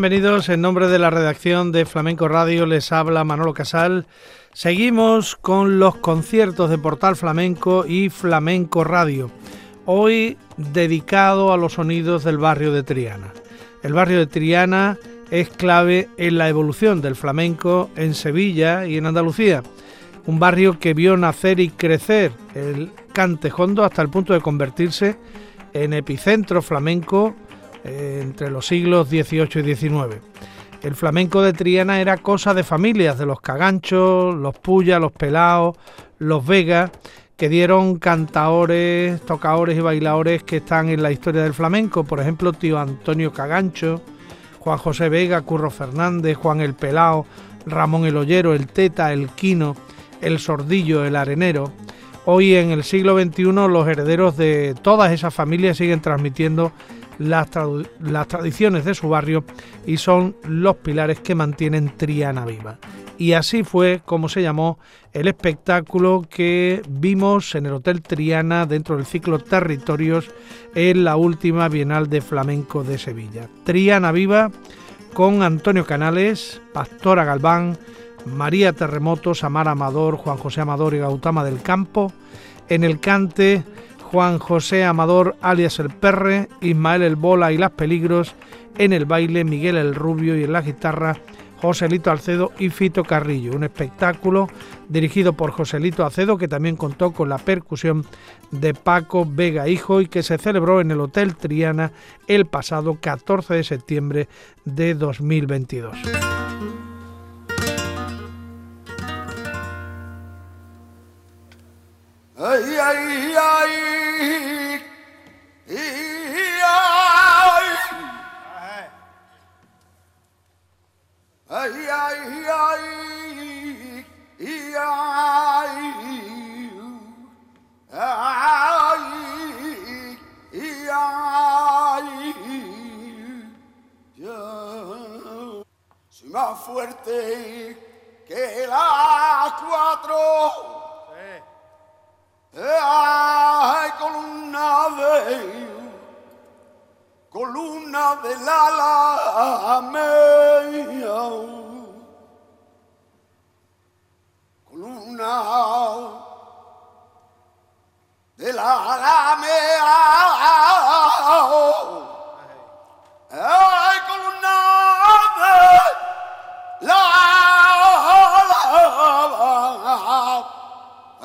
Bienvenidos en nombre de la redacción de Flamenco Radio, les habla Manolo Casal. Seguimos con los conciertos de Portal Flamenco y Flamenco Radio, hoy dedicado a los sonidos del barrio de Triana. El barrio de Triana es clave en la evolución del flamenco en Sevilla y en Andalucía, un barrio que vio nacer y crecer el cantejondo hasta el punto de convertirse en epicentro flamenco entre los siglos XVIII y XIX. El flamenco de Triana era cosa de familias, de los caganchos, los puyas, los pelaos, los vegas, que dieron cantaores, tocadores y bailadores que están en la historia del flamenco, por ejemplo, tío Antonio Cagancho, Juan José Vega, Curro Fernández, Juan el Pelao, Ramón el Ollero, el Teta, el Quino, el Sordillo, el Arenero. Hoy en el siglo XXI los herederos de todas esas familias siguen transmitiendo las, tradiciones de su barrio y son los pilares que mantienen Triana viva. Y así fue como se llamó el espectáculo que vimos en el Hotel Triana dentro del ciclo Territorios en la última Bienal de Flamenco de Sevilla. Triana Viva con Antonio Canales, Pastora Galván, María Terremoto, Samara Amador, Juan José Amador y Gautama del Campo. En el cante Juan José Amador alias El Perre, Ismael El Bola y Las Peligros, en el baile Miguel El Rubio y en la guitarra Joselito Alcedo y Fito Carrillo. Un espectáculo dirigido por Joselito Alcedo que también contó con la percusión de Paco Vega Hijo y que se celebró en el Hotel Triana el pasado 14 de septiembre de 2022. Ay, ay, ay. ay, ay, ay, Soy más fuerte que las cuatro. Ay, columna de columna del ala mía, columna del ala mía, ay, columna de la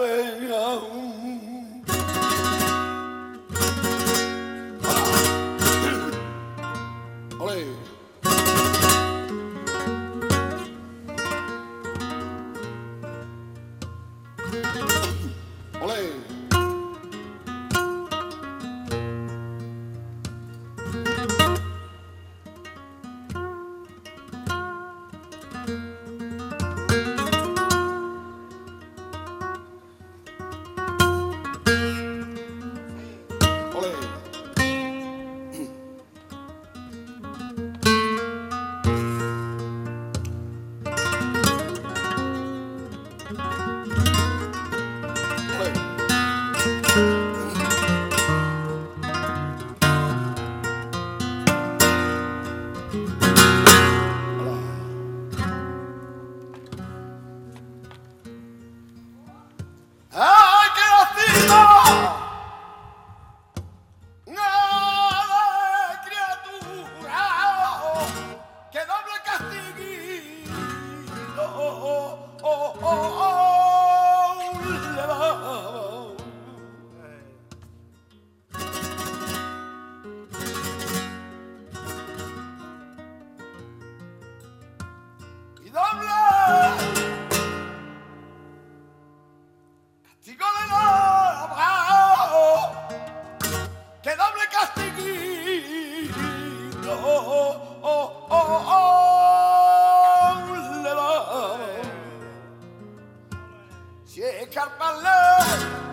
que got my.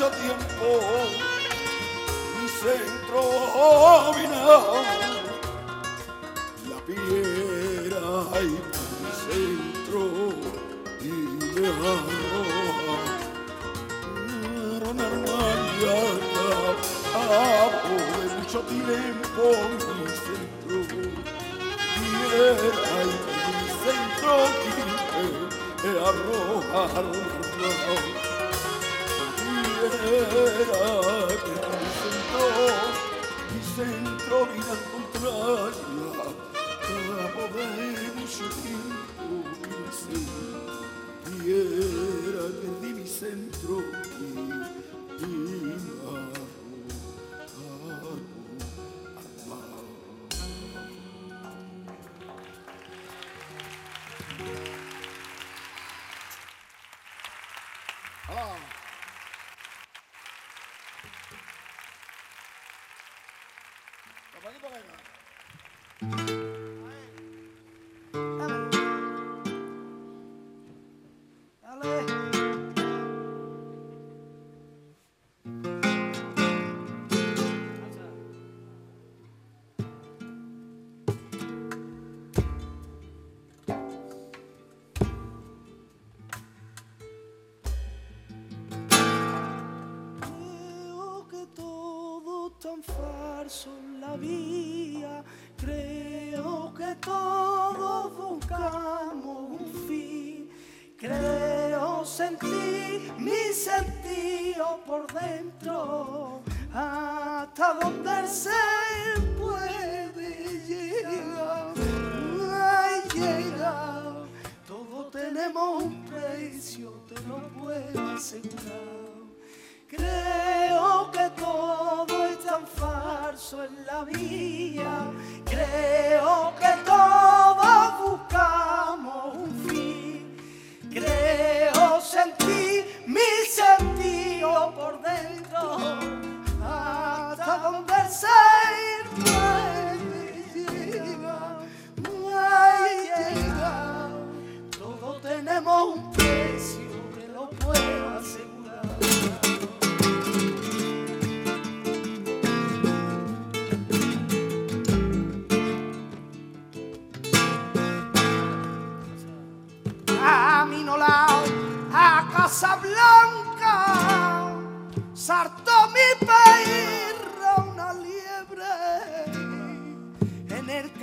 Mucho tiempo mi centro vino la piedra y mi centro me arrojaron hermana de mucho tiempo mi centro piedra y mi centro y me Piedra que centro mi centro vida contraria mucho tiempo mi centro piedra perdí mi centro tan la vida. Creo que todos buscamos un fin. Creo sentir mi sentido por dentro. Hasta donde ser puede llegar. Ay, llegar. Todos tenemos un precio, te lo puedo asegurar. En la vida. Creo que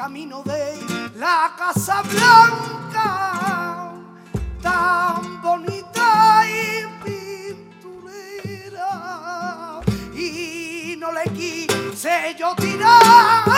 camino de la Casa Blanca, tan bonita y pinturera, y no le quise yo tirar.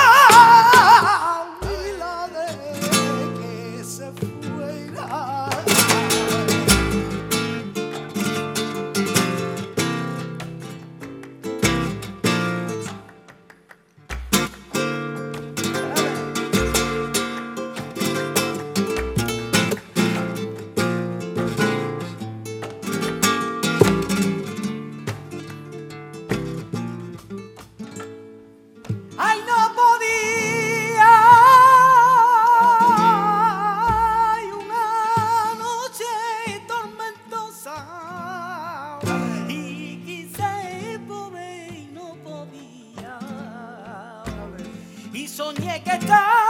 Y soñé que estaba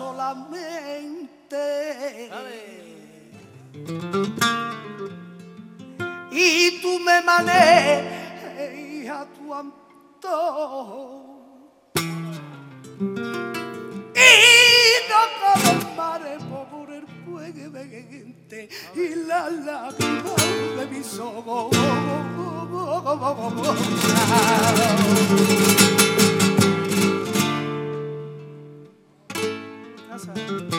solamente. Y tú me manejas a tu antojo. Y no como mare por el fuego vegente y la lágrima de mis ojos. Thank you.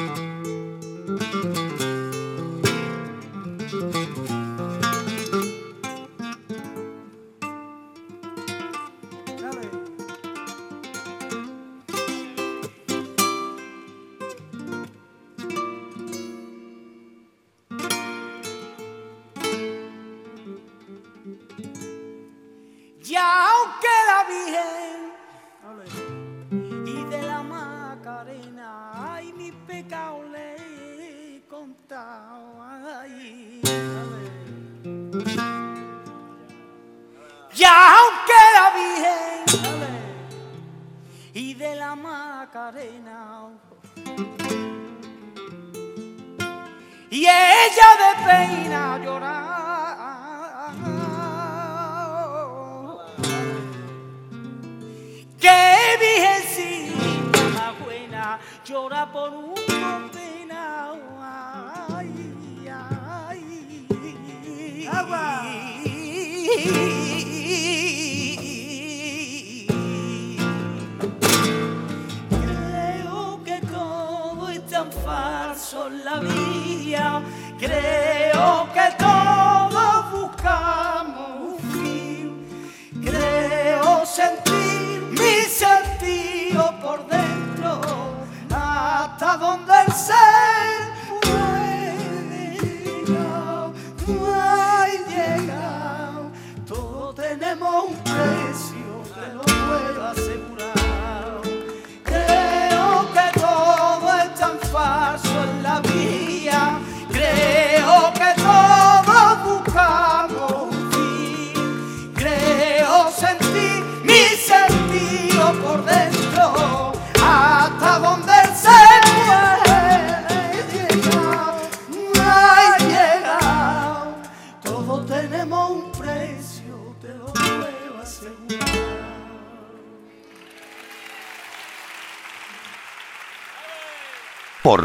Georgia.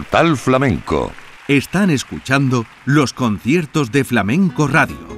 Portal Flamenco. Están escuchando los conciertos de Flamenco Radio.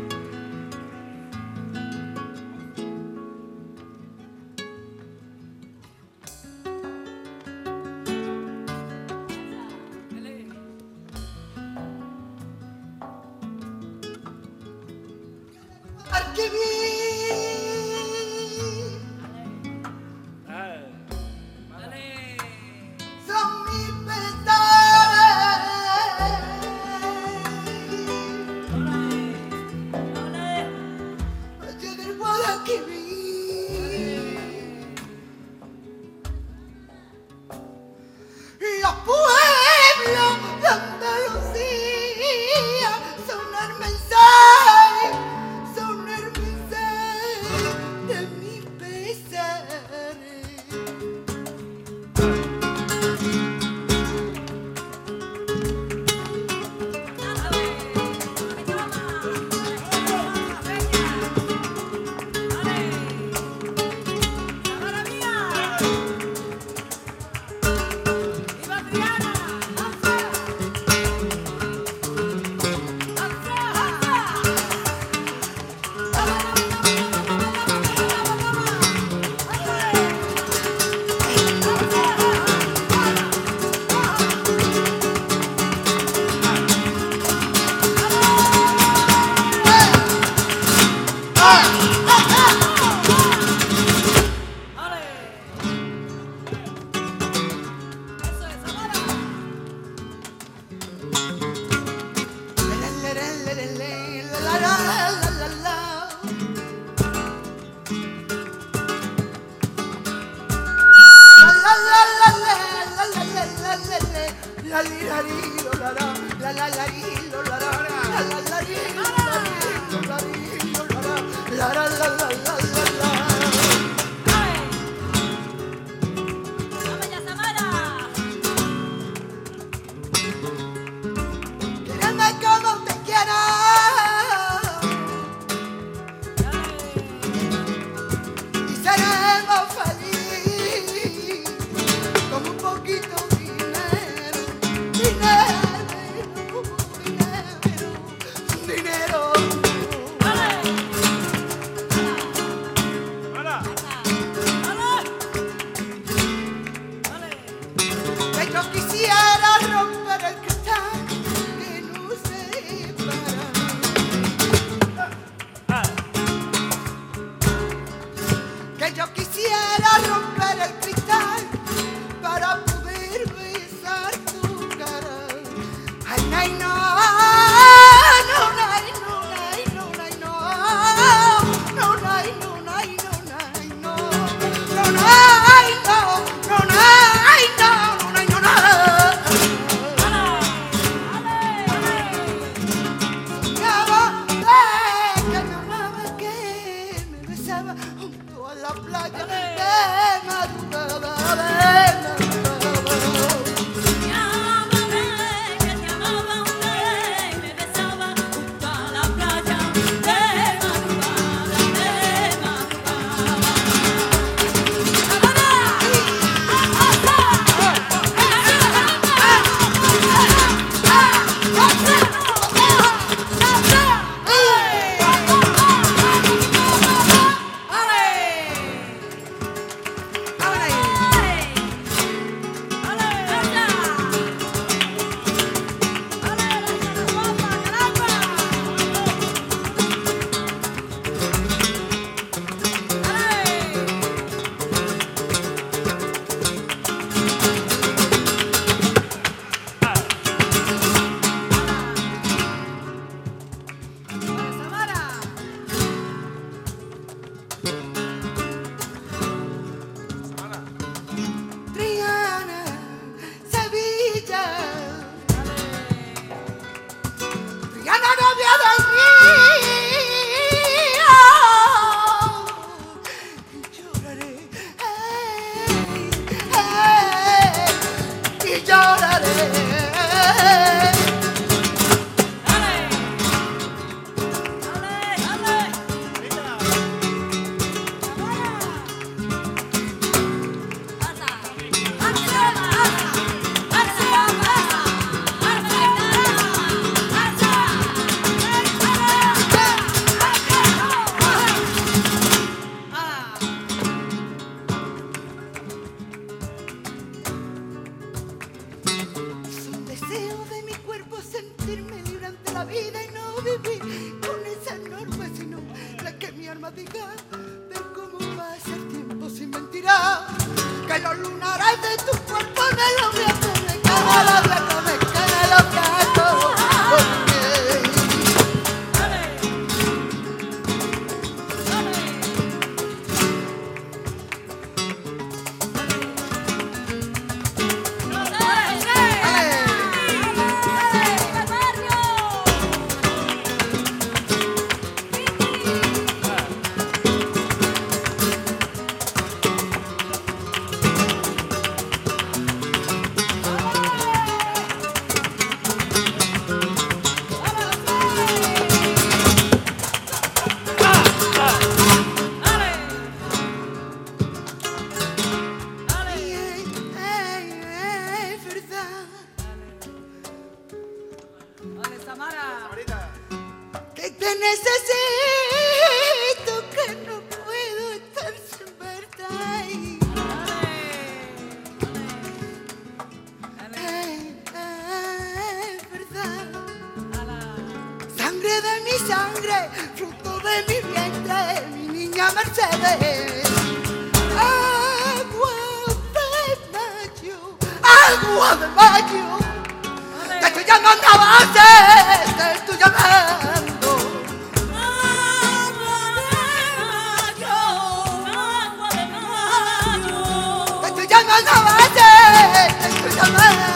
Cuando vayas, escúchame.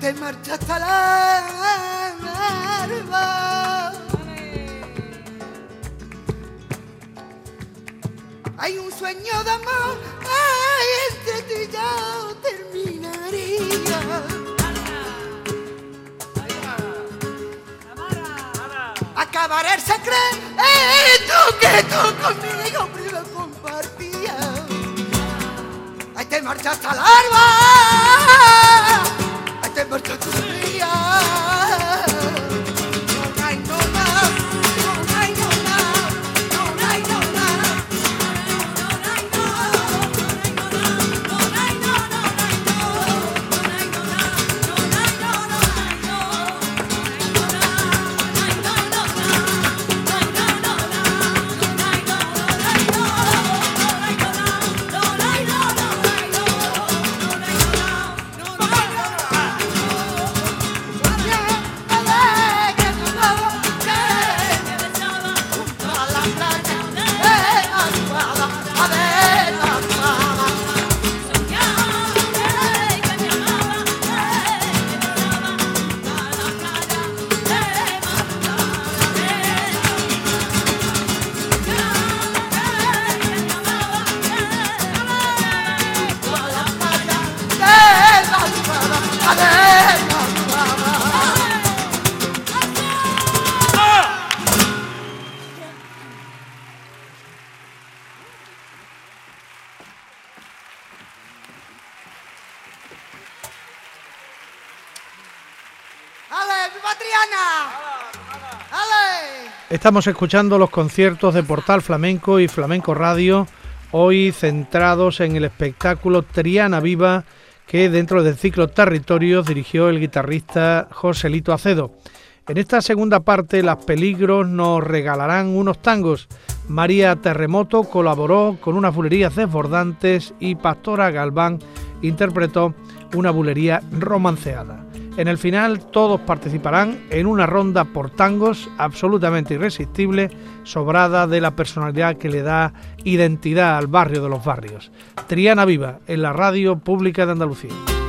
Te marchaste al alba. Hay un sueño de amor, ay, entre tú y yo terminaría. Acabar el secreto que tú conmigo primero compartías. Ahí te marchaste al alba, ahí te marchaste un Estamos escuchando los conciertos de Portal Flamenco y Flamenco Radio, hoy centrados en el espectáculo Triana Viva que dentro del ciclo Territorios dirigió el guitarrista Joselito Acedo. En esta segunda parte, Las Peligros nos regalarán unos tangos. María Terremoto colaboró con unas bulerías desbordantes y Pastora Galván interpretó una bulería romanceada. En el final todos participarán en una ronda por tangos absolutamente irresistible, sobrada de la personalidad que le da identidad al barrio de los barrios. Triana Viva en la radio pública de Andalucía.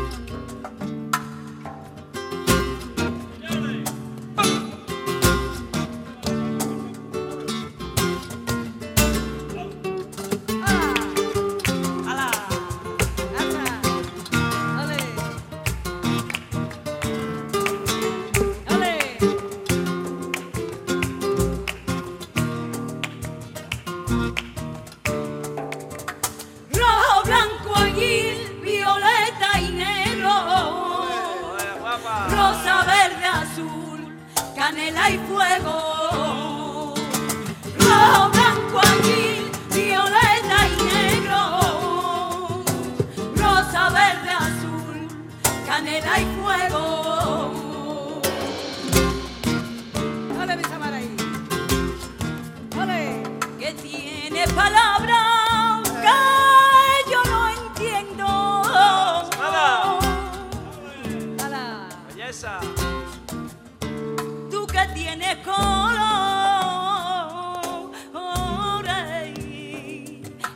Que tienes colores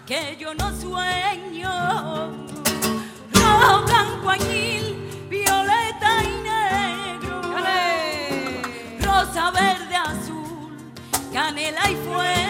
que yo no sueño. Rojo, blanco, añil, violeta y negro. Rosa, verde, azul, canela y fuego.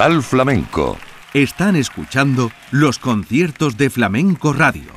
Portal Flamenco. Están escuchando los conciertos de Flamenco Radio.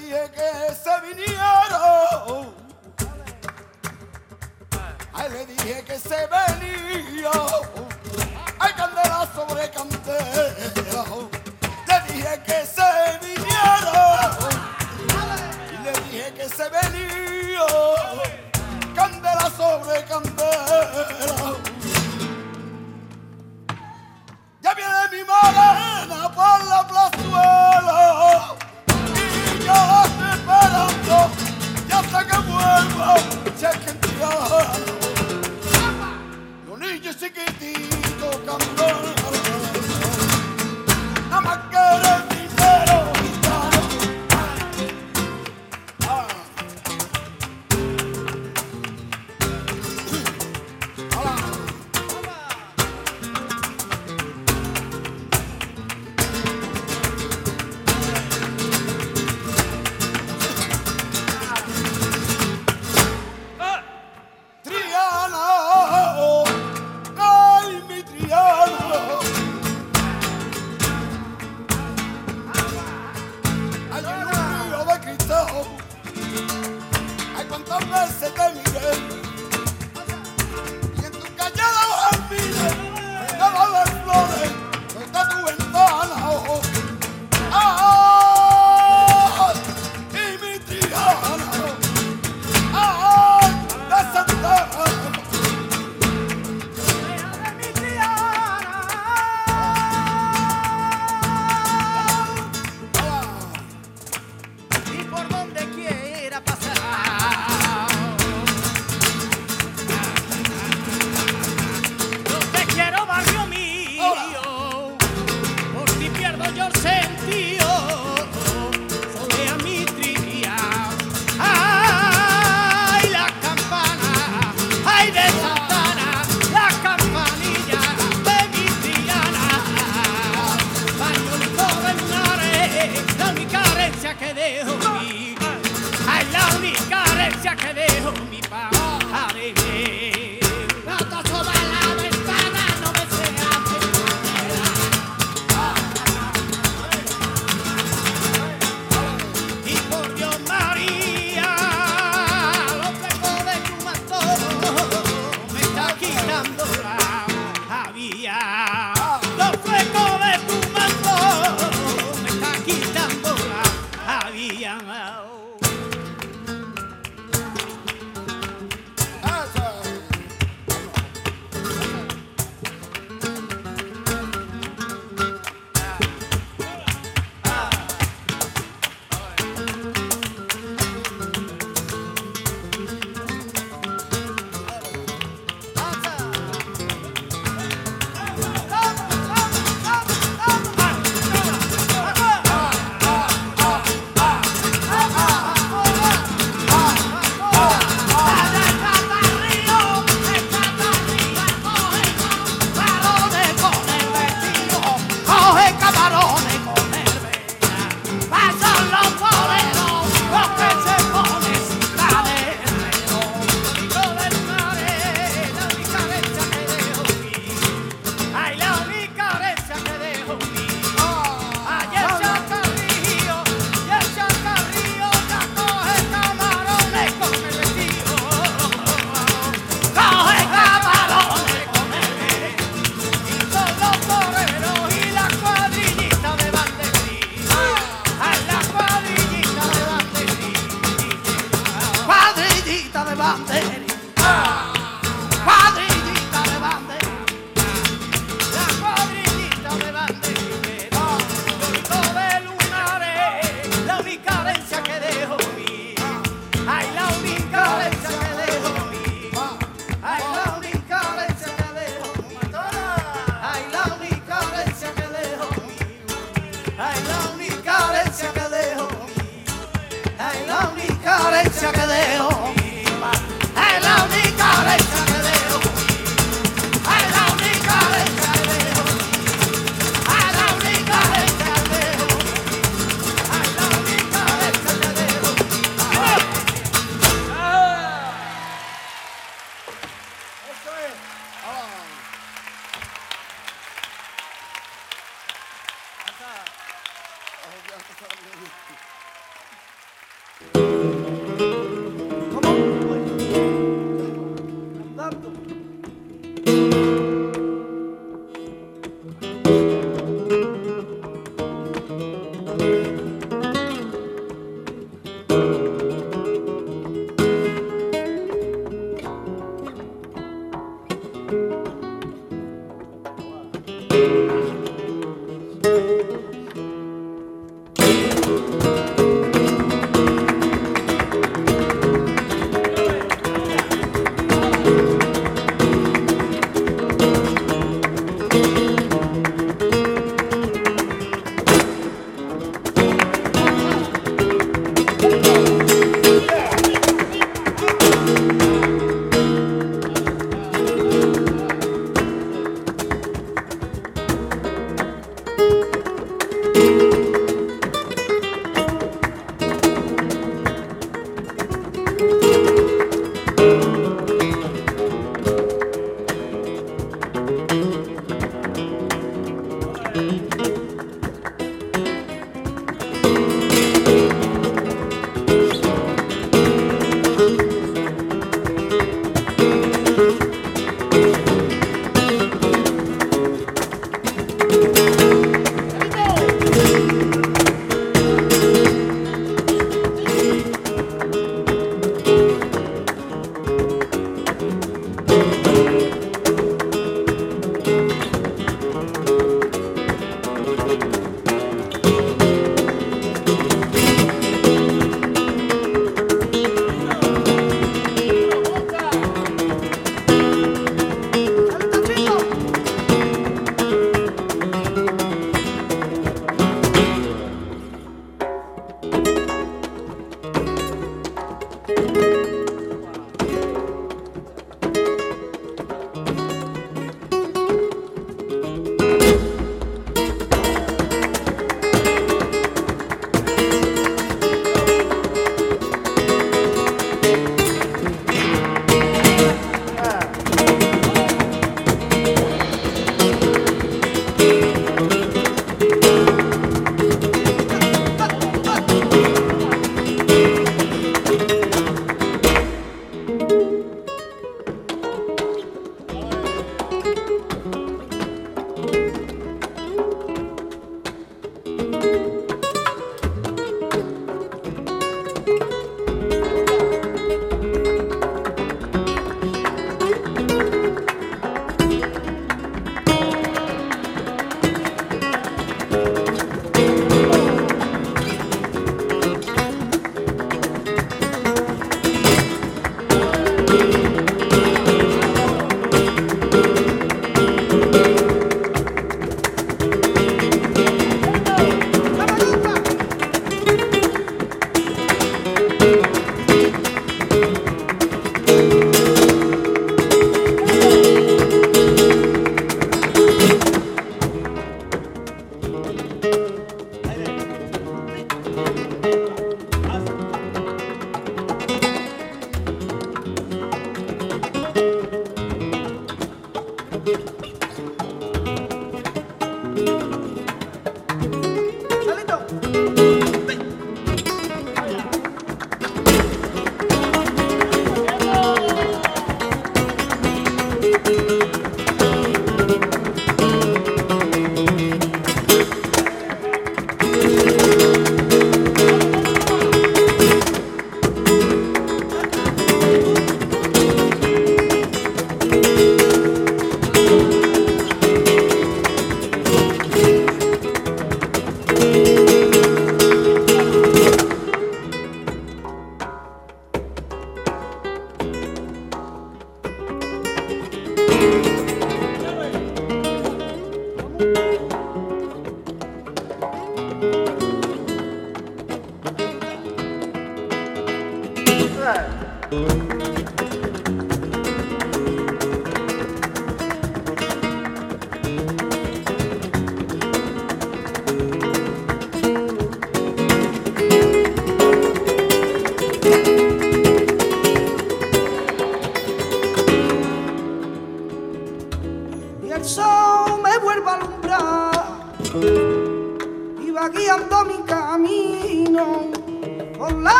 dije que se vinieron. Ay, le dije que se venía. Ay, candela sobre candela. Le dije que se vinieron. Le dije que se venía. Candela sobre candela. chiquitito candor.